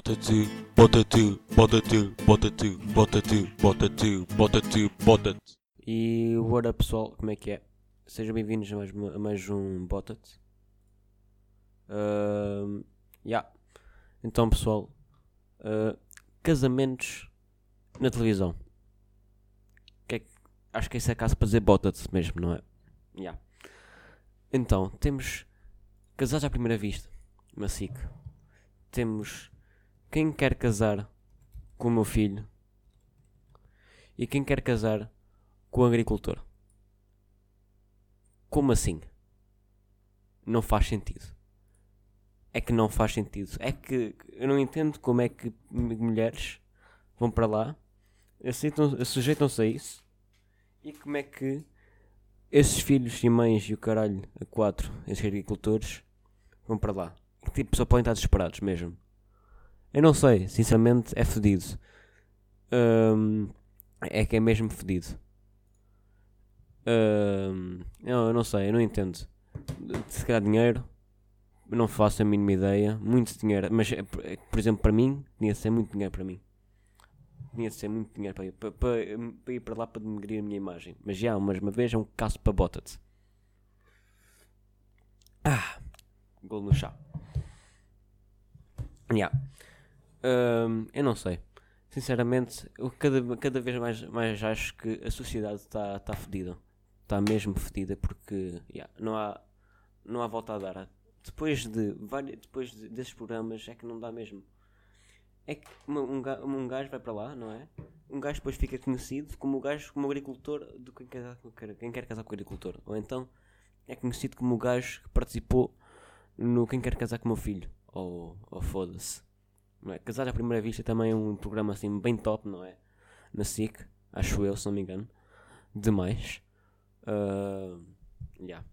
Bota tu, bota tu, bota tu, bota tu, bota tu, bota tu, bota tu, bota tu. E what up pessoal, como é que é? Sejam bem-vindos a mais, a mais um Botat. Uh, yeah. Então pessoal, uh, casamentos na televisão. Que é acho que esse é caso para dizer Botat mesmo, não é? Yeah. Então, temos Casados à Primeira Vista, uma. Temos Quem Quer Casar com o Meu Filho. E Quem Quer Casar com o agricultor. Como assim? Não faz sentido. É que não faz sentido. É que eu não entendo como é que mulheres vão para lá, sujeitam-se a isso, e como é que esses filhos e mães e o caralho a quatro, esses agricultores, vão para lá. Tipo, só podem estar desesperados mesmo. Eu não sei, sinceramente é fedido. Hum, é que é mesmo fedido. Ahm, eu, não sei, eu não entendo. Se calhar dinheiro, não faço a mínima ideia. Muito dinheiro, mas por é que, por exemplo, para mim, tinha de ser muito dinheiro para mim. Tinha de ser muito dinheiro para, ir- para, para, para ir para lá para denegrir a minha imagem. Mas já, mas uma vez é um caso para bota-te. Ah, gol no chá. Já. Eu não sei. Sinceramente, eu cada, cada vez mais, mais acho que a sociedade está tá fedida. Está mesmo fedida porque yeah, não, há, não há volta a dar. Depois, de, depois de- desses programas é que não dá mesmo. É que uma- um, ga- um gajo vai para lá, não é? Um gajo depois fica conhecido como o gajo, como agricultor do quem quer- quem quer casar com o agricultor. Ou então é conhecido como o gajo que participou no Quem Quer Casar com o Meu Filho. Ou, ou foda-se. É? Casar à Primeira Vista também é um programa assim bem top, não é? Na SIC, acho eu, se não me engano. Demais. Ah, yeah.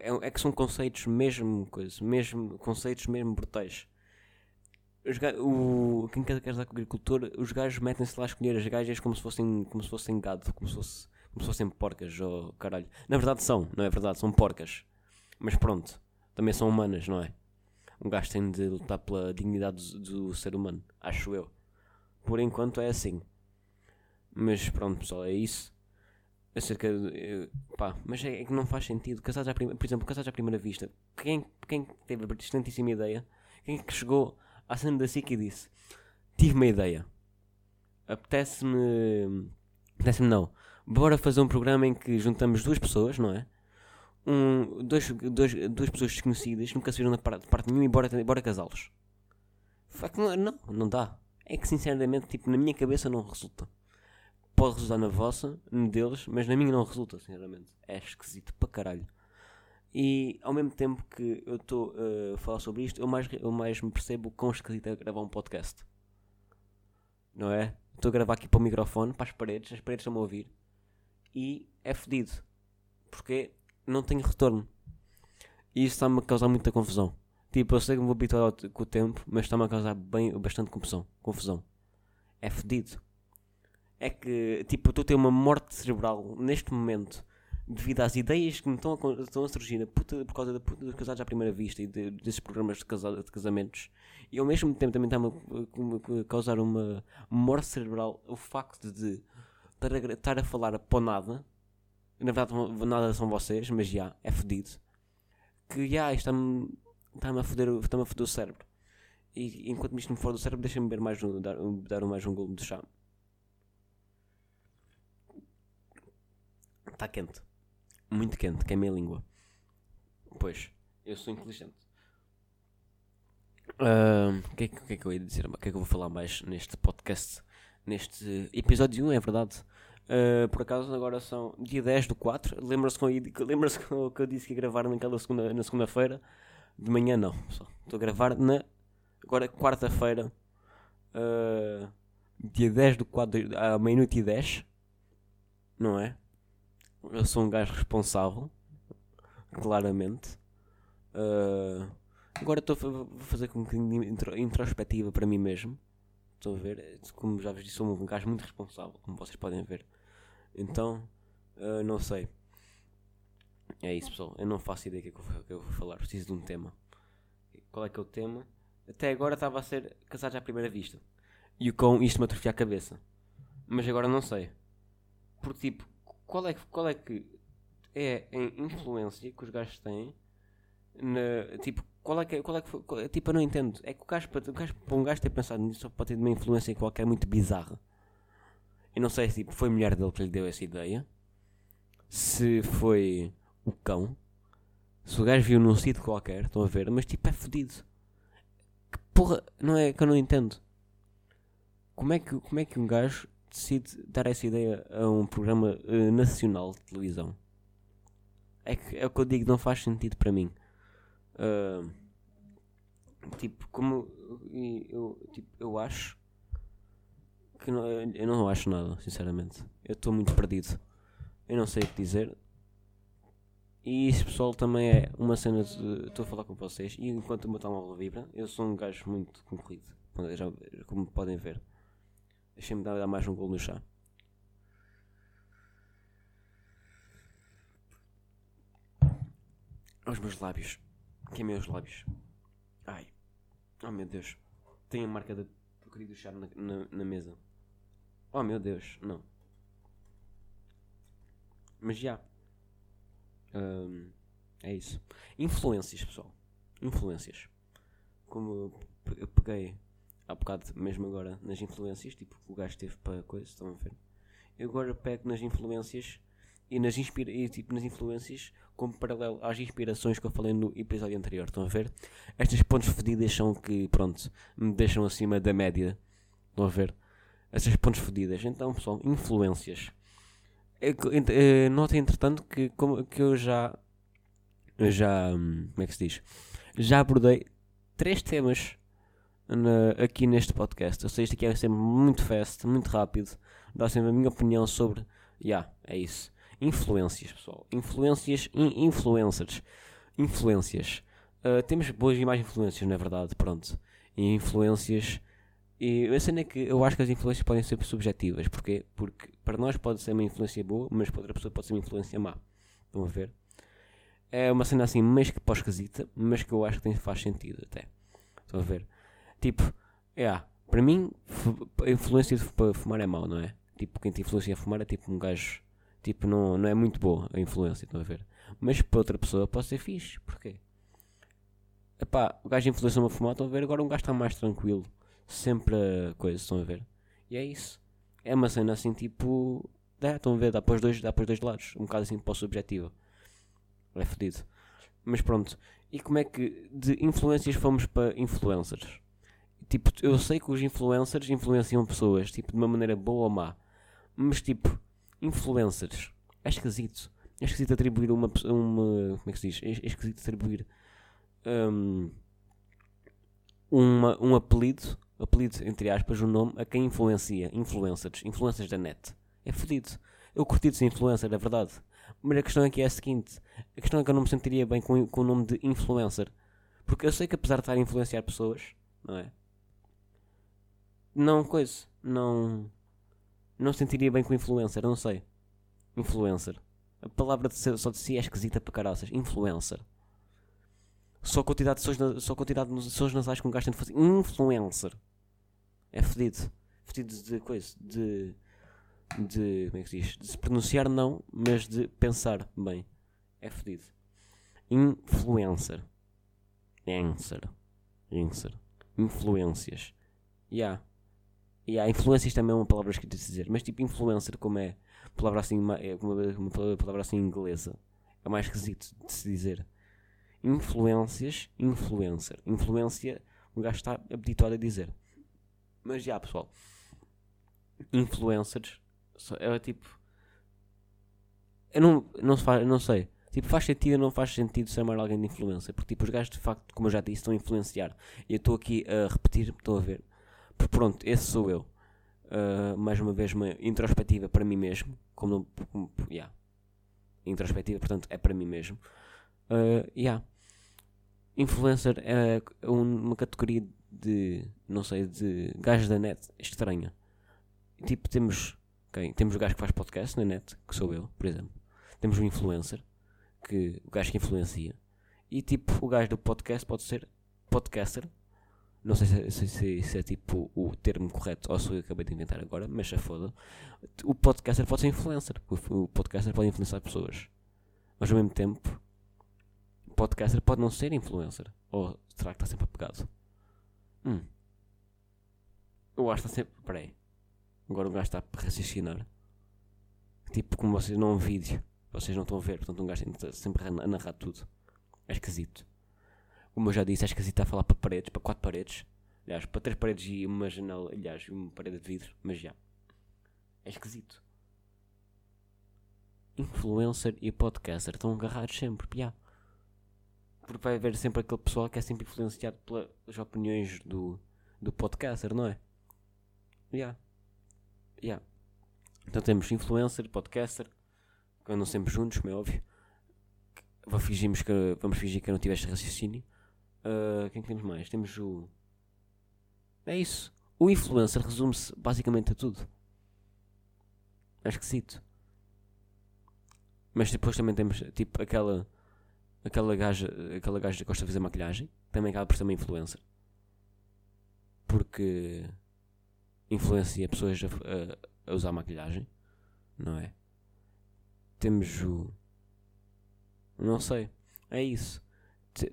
É, é que são conceitos mesmo, coisa, mesmo conceitos mesmo brutais. Os o, quem quer casar com o agricultor, os gajos metem-se lá a escolher as gajas como se fossem, como se fossem gado, como se, fosse, como se fossem porcas, ou caralho. Na verdade são, não é verdade, são porcas. Mas pronto, também são humanas, não é? Um gajo tem de lutar pela dignidade do, do ser humano, acho eu. Por enquanto é assim. Mas pronto, pessoal, é isso. Acerca de. pá, mas é, é que não faz sentido. Casados à prima, por exemplo, casados à primeira vista. Quem, quem teve a brilhantíssima ideia? Quem é que chegou à cena da SIC e disse: Tive uma ideia. Apetece-me. Apetece-me não. Bora fazer um programa em que juntamos duas pessoas, não é? Um, dois, dois, duas pessoas desconhecidas nunca se viram parte, parte nenhuma e bora, bora casá-los. Não, não, não dá. É que sinceramente, tipo, na minha cabeça não resulta. Pode resultar na vossa, deles, mas na minha não resulta, sinceramente. É esquisito para caralho. E ao mesmo tempo que eu estou uh, a falar sobre isto, eu mais, eu mais me percebo quão esquisito é gravar um podcast. Não é? Estou a gravar aqui para o microfone, para as paredes, as paredes estão-me a ouvir. E é fedido. Porque não tenho retorno. E isso está-me a causar muita confusão. Tipo, eu sei que me vou habituar com o tempo, mas está-me a causar bem, bastante confusão. confusão. É fedido. É que, tipo, estou a ter uma morte cerebral neste momento devido às ideias que me estão a, estão a surgir puta, por causa da puta dos casados à primeira vista e de- desses programas de, casa- de casamentos. E ao mesmo tempo também está-me a, a causar uma morte cerebral o facto de estar a, estar a falar para nada na verdade nada são vocês, mas já, é fedido. Que já, está-me está-me a foder, está-me a foder o cérebro. E enquanto isto me for do cérebro, deixa-me beber mais um, dar, dar mais um golo de chá. Está quente. Muito quente, queimei a língua. Pois, eu sou inteligente. O que, é que- que é que eu ia dizer? O que é que eu vou falar mais neste podcast? Neste episódio 1, é verdade. Uh, por acaso agora são dia 10 do 4. Lembra-se eu- lembra-se que eu disse que ia gravar naquela segunda, na segunda-feira? De manhã não. só. Estou a gravar na agora quarta-feira. uh, dia 10 do 4 à meia-noite e 10. Não é? Eu sou um gajo responsável. Claramente. Uh, agora estou a fazer com um bocadinho de intro- introspectiva para mim mesmo. Estou a ver, como já vos disse, sou um gajo muito responsável, como vocês podem ver. Então, ah, não sei. É isso, pessoal. Eu não faço ideia do que, é que eu vou- falar. Preciso de um tema. Qual é que é o tema? até agora estava a ser casados à primeira vista. E com isto me atrofia a cabeça. Mas agora não sei. Porque, tipo, qual é, que- qual é que é a influência que os gajos têm na, tipo, qual é que, qual é que foi, qual é- tipo, eu não entendo. É que o gajo, para, o gajo, para um gajo ter pensado nisso só pode ter uma influência qualquer muito bizarra. Eu não sei se tipo, foi a mulher dele que lhe deu essa ideia, se foi o cão, se o gajo viu num sítio qualquer, estão a ver, mas tipo, é fodido. Que porra, não é que eu não entendo. Como é que, como é que um gajo decide dar essa ideia a um programa eh, nacional de televisão? É, que, é o que eu digo, não faz sentido para mim. Ah, tipo, como e eu, tipo, eu acho que não, eu não acho nada, sinceramente. Eu estou muito perdido. Eu não sei o que dizer. E isso, pessoal, também é uma cena de. Estou a falar com vocês e enquanto o meu telemóvel vibra, eu sou um gajo muito concorrido. Como podem ver. Deixem-me dar, mais um gol no chá. Aos meus lábios. Queimei os lábios. Ai. Oh meu Deus. Tem a marca do chá na, na, na mesa. Oh meu Deus. Não. Mas já. Ahm, é isso. Influências, pessoal. Influências. Como eu peguei há bocado, mesmo agora, nas influências, tipo, o gajo teve para coisa, estão a ver? Eu agora pego nas influências e nas, inspira e, tipo, nas influências como paralelo às inspirações que eu falei no episódio anterior. Estão a ver? Estas pontes fedidas são que, pronto, me deixam acima da média. Estão a ver? Essas pontes fedidas. Então, pessoal, influências. É eh, Notem, entretanto, que, como, que eu já. Já. hum, Como é que se diz? Já abordei três temas na- aqui neste podcast. Ou seja, isto aqui é sempre muito fast, muito rápido. Dá sempre a minha opinião sobre. Ya, é isso. Influências, pessoal. Influências e influencers. Influências. Ah, temos boas e mais influências, na é verdade, pronto. Influências. E a cena é que eu acho que as influências podem ser subjetivas. Porquê? Porque para nós pode ser uma influência boa, mas para outra pessoa pode ser uma influência má. Estão a ver? É uma cena assim, mais que pós-casita, mas que eu acho que tem, faz sentido até. Estão a ver? Tipo, é, para mim, a influência para fumar é mau, não é? Tipo, quem te influencia a fumar é tipo um gajo Tipo, não, não é muito boa a influência, estão a ver? Mas para outra pessoa pode ser fixe. Porquê? Epá, o gajo influenciou-me a fumar, estão a ver? Agora um gajo está mais tranquilo. Sempre a coisa, estão a ver? E é isso. É uma cena assim, tipo... Dá, estão a ver? Dá para os dois, dá para os dois lados. Um bocado assim para o subjetivo. É fodido. Mas pronto. E como é que de influências fomos para influencers? Tipo, eu sei que os influencers influenciam pessoas, tipo, de uma maneira boa ou má. Mas tipo, influencers. É esquisito. É esquisito atribuir uma, pe- uma. Como é que se diz? É é esquisito atribuir. hum, uma, um apelido. Apelido, entre aspas, um nome a quem influencia. Influencers. Influencers da net. É fodido. Eu curti de ser influencer, é verdade. Mas a questão aqui é a seguinte: a questão é que eu não me sentiria bem com, com o nome de influencer. Porque eu sei que apesar de estar a influenciar pessoas, não é? Não, coisa. Não. Não sentiria bem com influencer, não sei. Influencer. A palavra de ser- só de si é esquisita para caraças. Influencer. Só a quantidade de sons, na- só a quantidade de sons nasais que um gajo tem de fazer. Influencer. É fedido. Fedido de coisa. De. De. Como é que se diz? De se pronunciar não, mas de pensar bem. É fedido. Influencer. Answer. Answer. Influências. Yeah. Há influências também é uma palavra escrita se dizer, mas tipo influencer, como é palavra assim, é uma, uma palavra assim inglesa, é mais esquisito de se dizer. Influências, influencer. Influência, o gajo está habituado a dizer. Mas já, pessoal, influencers é tipo. Eu não, não, se faz, não sei. Tipo, faz sentido ou não faz sentido chamar alguém de influencer? Porque tipo, os gajos de facto, como eu já disse, estão a influenciar. E eu estou aqui a repetir, estou a ver. Porque pronto, esse sou eu. Uh, mais uma vez, uma introspectiva para mim mesmo. Como, como yeah. Introspectiva, portanto, é para mim mesmo. Uh, yeah. Influencer é um- uma categoria de, não sei, de gajos da net estranha. Tipo, temos, quem? Temos o gajo que faz podcast na net, que sou eu, por exemplo. Temos o influencer, que, o gajo que influencia. E tipo, o gajo do podcast pode ser podcaster, Não sei se, se- se- se é tipo o termo correto ou se eu acabei de inventar agora, mas já foda. O podcaster pode ser influencer. O, o podcaster pode influenciar pessoas. Mas ao mesmo tempo, podcaster pode não ser influencer. Ou será que está sempre apegado? Hum. Eu acho que está sempre. Peraí. Agora o gajo está a raciocinar. Tipo, como vocês não vídeo, vocês não estão a ver, portanto um gajo está sempre a na- a narrar tudo. É esquisito. Como eu já disse, é esquisito a falar para paredes, para quatro paredes. Aliás, para três paredes e uma janela, aliás, uma parede de vidro, mas já. É esquisito. Influencer e podcaster estão agarrados sempre, já. Porque vai haver sempre aquele pessoal que é sempre influenciado pelas opiniões do, do podcaster, não é? Já. Já. Então temos influencer, podcaster, que andam sempre juntos, como é óbvio. Vou fingirmos que, vamos fingir que eu não tiveste raciocínio. Ah, quem que temos mais? Temos o. É isso. O influencer resume-se basicamente a tudo. É esquisito. Mas depois também temos tipo aquela. Aquela gaja, aquela gaja que gosta de fazer maquilhagem. Também acaba por ser uma influencer. Porque influencia pessoas a, a- a usar maquilhagem. Não é? Temos o. Não sei. É isso.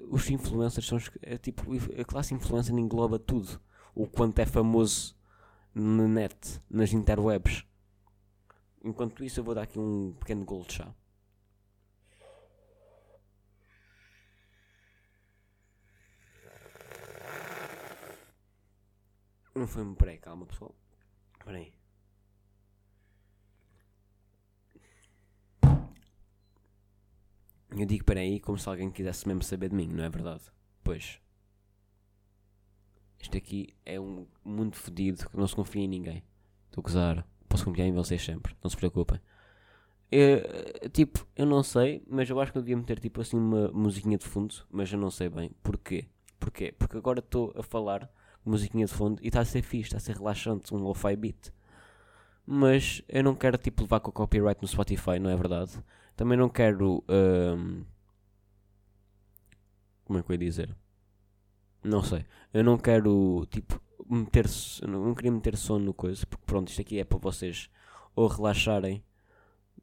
Os influencers são. É tipo. A classe influencer engloba tudo. O quanto é famoso na net, nas interwebs. Enquanto isso, eu vou dar aqui um pequeno golo de chá. Não foi um peraí, calma pessoal. Peraí. Eu digo peraí como se alguém quisesse mesmo saber de mim, não é verdade? Pois. Isto aqui é um mundo fodido que não se confia em ninguém. Estou a gozar. Posso confiar em vocês sempre, não se preocupem. Tipo, eu não sei, mas eu acho que eu devia meter tipo assim uma musiquinha de fundo, mas eu não sei bem. Porquê? Porquê? Porque agora estou a falar musiquinha de fundo e está a ser fixe, está a ser relaxante, um lo-fi beat. Mas eu não quero tipo levar com o copyright no Spotify, não é verdade? Também não quero. ahm, como é que eu ia dizer? Não sei. Eu não quero tipo meter. Não queria meter som no coisa, porque pronto, isto aqui é para vocês ou relaxarem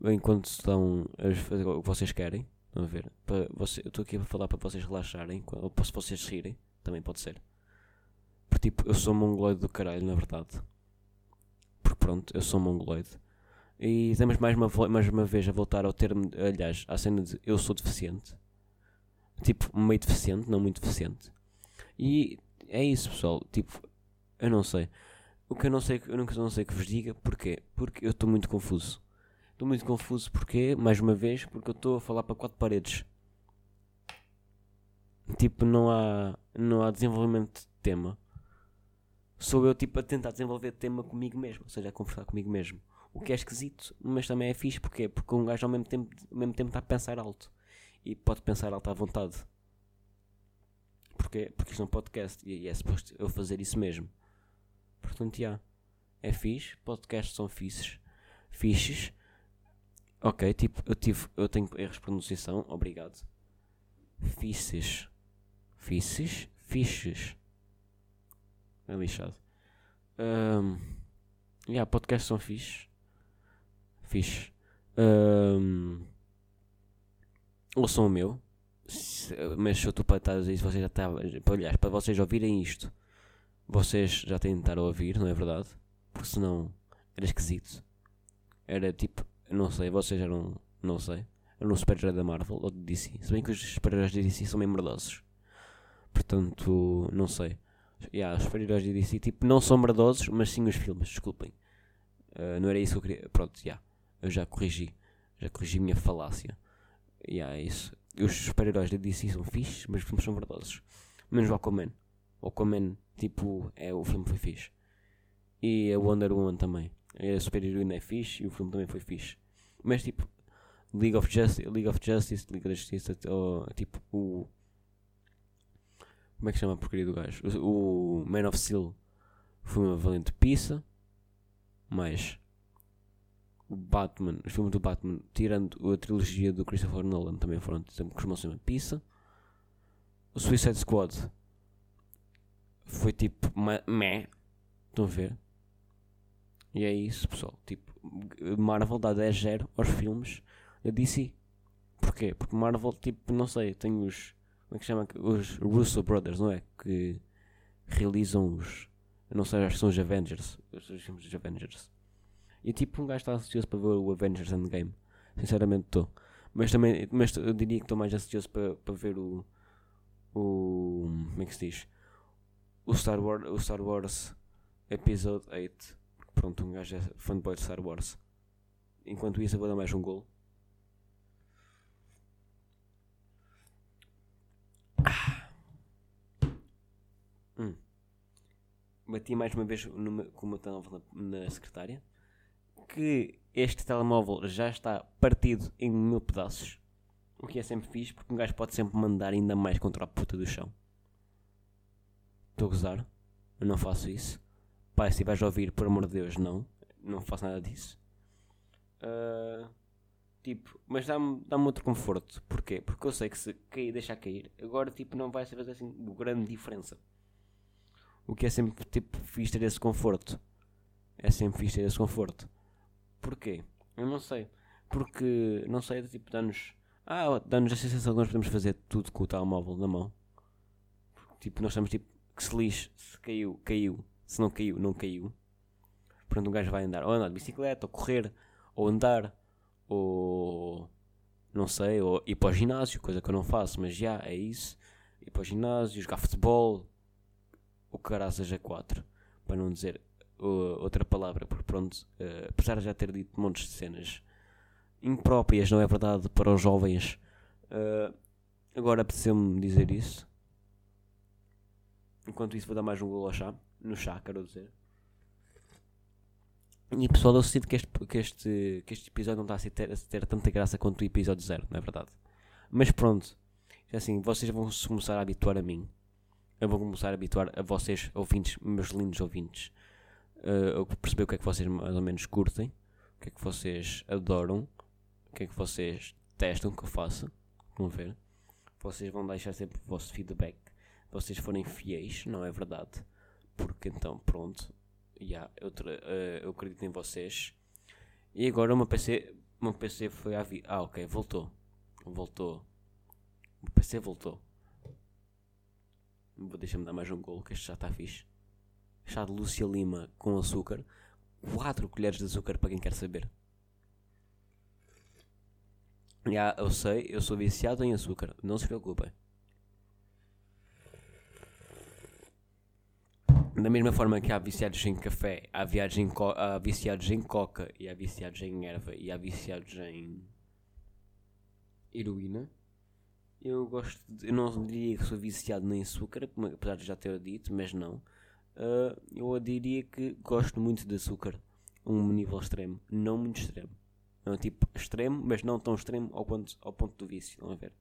enquanto estão a fazer o que vocês querem. Estão a ver? Para você, eu estou aqui a falar para vocês relaxarem, ou para vocês rirem, também pode ser. Porque tipo, eu sou mongoloide do caralho, na verdade. Porque pronto, eu sou mongoloide. E estamos mais uma, mais uma vez a voltar ao termo, aliás, à cena de eu sou deficiente. Tipo, meio deficiente, não muito deficiente. E é isso, pessoal. Tipo, eu não sei. O que eu não sei, eu nunca não sei que vos diga, porquê? Porque eu estou muito confuso. Estou muito confuso porque, mais uma vez, porque eu estou a falar para quatro paredes. Tipo, não há, não há desenvolvimento de tema. Sou eu, tipo, a tentar desenvolver tema comigo mesmo, ou seja, a conversar comigo mesmo. O que é esquisito, mas também é fixe, porquê? Porque um gajo ao mesmo tempo, ao mesmo tempo está a pensar alto. E pode pensar alto à vontade. Porquê? Porque isto é um podcast e é suposto eu fazer isso mesmo. Portanto, já. É fixe, podcasts são fixes. Fixes. Ok, tipo, eu tive, eu tenho erros de pronunciação, obrigado. Fixes. Fixes? Fixes. É lixado. Um, yeah, podcasts são fixes. Fixe. Um, ouçam o meu. Se- Mas se eu estou para estar a isso, vocês já estavam. Aliás, para vocês ouvirem isto, vocês já têm de estar a ouvir, não é verdade? Porque senão era esquisito. Era tipo, não sei, vocês eram, não sei, eram um super-herói da Marvel ou de DC. Se bem que os super-heróis de DC são meio merdosos. Portanto, não sei. Yeah, os super-heróis de DC, tipo, não são merdosos, mas sim os filmes, desculpem. Uh, não era isso que eu queria. Pronto, já. Eu já corrigi. Já corrigi a minha falácia. Yeah, é isso. Os super-heróis da DC são fixes, mas os filmes são merdosos. Menos o Aquaman. O Aquaman, tipo, é, o filme foi fixe. E a Wonder Woman também. A super-heroína é fixe e o filme também foi fixe. Mas tipo, League of Justice, League of Justice, Liga da Justiça, ou, tipo, o. Como é que chama a porcaria do gajo? O, Man of Steel foi uma valente pizza. Mas o Batman, os filmes do Batman, tirando a trilogia do Christopher Nolan, também foram sempre costumam uma pizza. O Suicide Squad foi tipo meh. Estão a ver? E é isso, pessoal. Tipo, Marvel dá 10-0 aos filmes da DC. Porquê? Porque Marvel, tipo, não sei, tem os. Como é que chama? Os Russo Brothers, não é? Que realizam os. Eu não sei, acho que são os Avengers. Os filmes dos Avengers. E tipo, um gajo está ansioso para ver o Avengers Endgame. Sinceramente estou. Mas também, mas eu diria que estou mais ansioso para, para ver o. O. Como é que se diz? O Star Wars, o Star Wars Episode 8. Pronto, um gajo é fanboy de Star Wars. Enquanto isso, eu vou dar mais um gol. Hum. Bati mais uma vez com o meu telemóvel na, na secretária. Que este telemóvel já está partido em mil pedaços. O que é sempre fixe, porque um gajo pode sempre mandar ainda mais contra a puta do chão. Estou a gozar. Eu não faço isso. Pai, se vais ouvir, por amor de Deus, não. Não faço nada disso. Uh, tipo, mas dá-me dá outro conforto. Porquê? Porque eu sei que se cair, deixar cair, agora tipo, não vai ser assim grande diferença. O que é sempre tipo fixe ter esse conforto. É sempre fixe ter esse conforto. Porquê? Eu não sei. Porque, não sei, tipo, dá-nos. Ah, dá-nos a sensação que nós podemos fazer tudo com o telemóvel na mão. Tipo, nós estamos tipo, que se lixe, se caiu, caiu. Se não caiu, não caiu. Portanto, um gajo vai andar, ou andar de bicicleta, ou correr, ou andar, ou. Não sei, ou ir para o ginásio, coisa que eu não faço, mas já é isso. Ir para o ginásio, jogar futebol, o caraças a 4, para não dizer uh, outra palavra, porque pronto, uh, apesar de já ter dito montes de cenas impróprias, não é verdade, para os jovens, uh, agora apeteceu-me dizer isso. Enquanto isso vou dar mais um golo ao chá, no chá, quero dizer. E pessoal, eu sinto que este, que este, que este episódio não está a ter, a ter tanta graça quanto o episódio 0, não é verdade? Mas pronto, assim, vocês vão se começar a habituar a mim. Eu vou começar a habituar a vocês, ouvintes, meus lindos ouvintes, uh, perceber o que é que vocês mais ou menos curtem, o que é que vocês adoram, o que é que vocês testam que eu faça. Vão ver. Vocês vão deixar sempre o vosso feedback. Vocês forem fiéis, não é verdade? Porque então, pronto. Yeah, eu, uh, eu acredito em vocês. E agora meu PC, meu PC foi a vi Ah, ok, voltou. Voltou. O PC voltou. Deixa-me dar mais um golo, que este já está fixe chá de Lúcia Lima com açúcar, 4 colheres de açúcar para quem quer saber. Já, eu sei, eu sou viciado em açúcar, não se preocupem. Da mesma forma que há viciados em café, há, em há viciados em coca, e há viciados em erva, e há viciados em heroína. Eu gosto, de, eu não diria que sou viciado nem açúcar, apesar de já ter dito, mas não uh, eu diria que gosto muito de açúcar. Um nível extremo, não muito extremo. É um tipo extremo, mas não tão extremo ao ponto, ao ponto do vício. Vamos ver.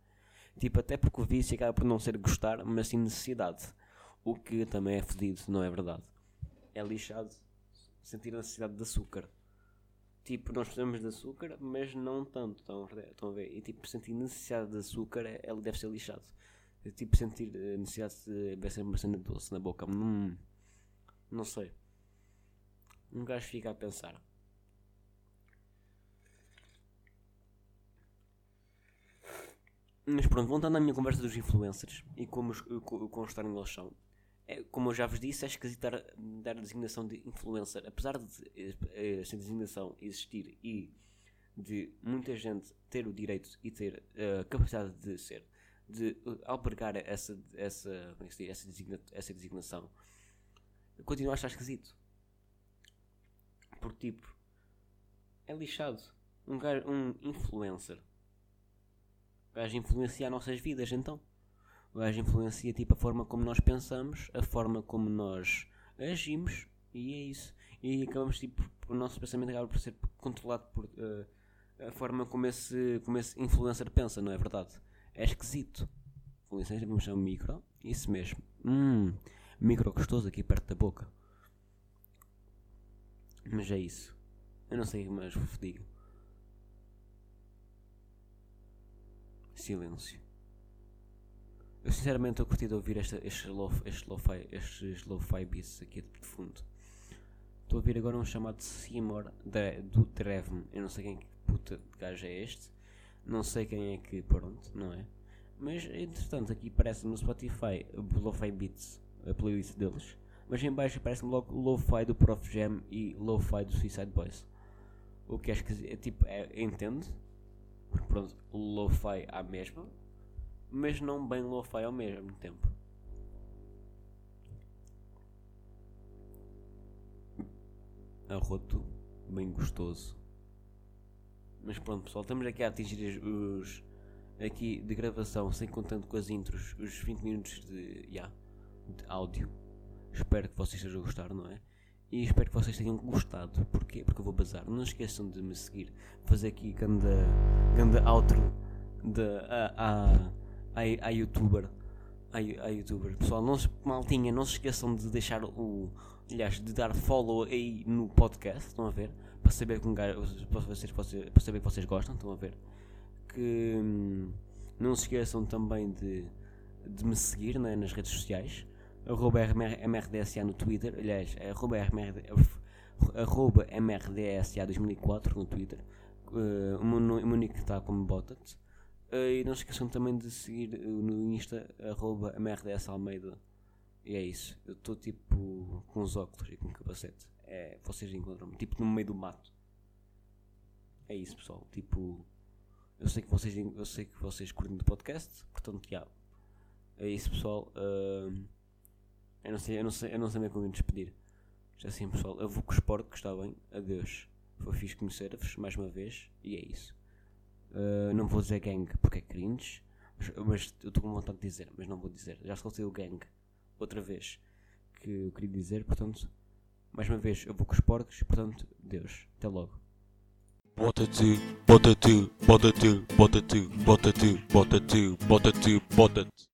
Tipo, até porque o vício acaba por não ser gostar, mas sim necessidade. O que também é fedido, não é verdade? É lixado sentir a necessidade de açúcar. Tipo, nós precisamos de açúcar, mas não tanto. Estão, a ver? E tipo, sentir necessidade de açúcar é, é deve ser lixado. Tipo, sentir necessidade de. ser uma cena doce na boca. Hum. Não sei. Um gajo fica a pensar. Mas pronto, voltando à minha conversa dos influencers e como, como estarem eles são. É, como eu já vos disse, é esquisito dar, dar a designação de influencer. Apesar de eh, esta designação existir e de muita gente ter o direito e ter a capacidade de ser, de albergar essa, essa, como é diz, essa, designa, essa designação continuo a achar esquisito. Porque, tipo, é lixado. Um, um influencer. O gajo influencia nossas vidas, então. O gajo influencia, tipo, a forma como nós pensamos, a forma como nós agimos, e é isso. E acabamos, tipo, o nosso pensamento acaba por ser controlado por uh, a forma como esse, como esse influencer pensa, não é verdade? É esquisito. Com licença, vamos chamar micro. Isso mesmo. Hum micro gostoso aqui perto da boca. Mas é isso. Eu não sei o que mais digo. Silêncio. Eu sinceramente estou curtido ouvir esta, estes lo-fi este lo lo beats aqui de fundo. Estou a ouvir agora um chamado Seymour do Drevme. Eu não sei quem que puta de gajo é este. Não sei quem é que, pronto, não é? Mas entretanto aqui parece no Spotify Lo-Fi Beats, a playlist deles. Mas em baixo aparece-me logo Lo-Fi do Prof Jam e Lo-Fi do Suicide Boys. O que acho que é tipo, é, entendo. Porque pronto, Lo-Fi à mesma. Mas não bem Lo-Fi ao mesmo tempo. Arroto, bem gostoso. Mas pronto pessoal, estamos aqui a atingir os, aqui de gravação, sem contando com as intros, os 20 minutos de, yeah, de áudio. Espero que vocês estejam a gostar, não é? E espero que vocês tenham gostado. Porquê? Porque eu vou bazar. Não esqueçam de me seguir. Fazer aqui ganda, ganda outro de, a, a, a, youtuber. A, youtuber. Pessoal, não maltinha, não se esqueçam de deixar o. Aliás, de dar follow aí no podcast. Estão a ver? Para saber, com, para, vocês, para saber que vocês gostam. Estão a ver? Que hum, não se esqueçam também de, de me seguir né, nas redes sociais arroba MRDSA no Twitter, aliás, arroba, MRD, arroba MRDSA 2004 no Twitter, uh, o meu nick está como Botat. Uh, e não se esqueçam também de seguir no Insta, arroba MRDS Almeida. E é isso, eu estou tipo com os óculos e com o capacete. É, vocês encontram-me, tipo no meio do mato. É isso pessoal, tipo, eu sei que vocês, eu sei que vocês curtem do podcast, portanto, já. É isso pessoal. Uh, eu não sei, eu não sei, eu não sei bem como me despedir. Já assim, pessoal, eu vou com os porcos, está bem? Adeus. Foi fixe conhecer-vos mais uma vez e é isso. Uh, não vou dizer gang porque é cringe, mas, mas eu estou com vontade de dizer, mas não vou dizer. Já soltei o gang outra vez que eu queria dizer, portanto, mais uma vez eu vou com os porcos, portanto, Deus. Até logo. Bota tu, bota tu, bota tu, bota tu, bota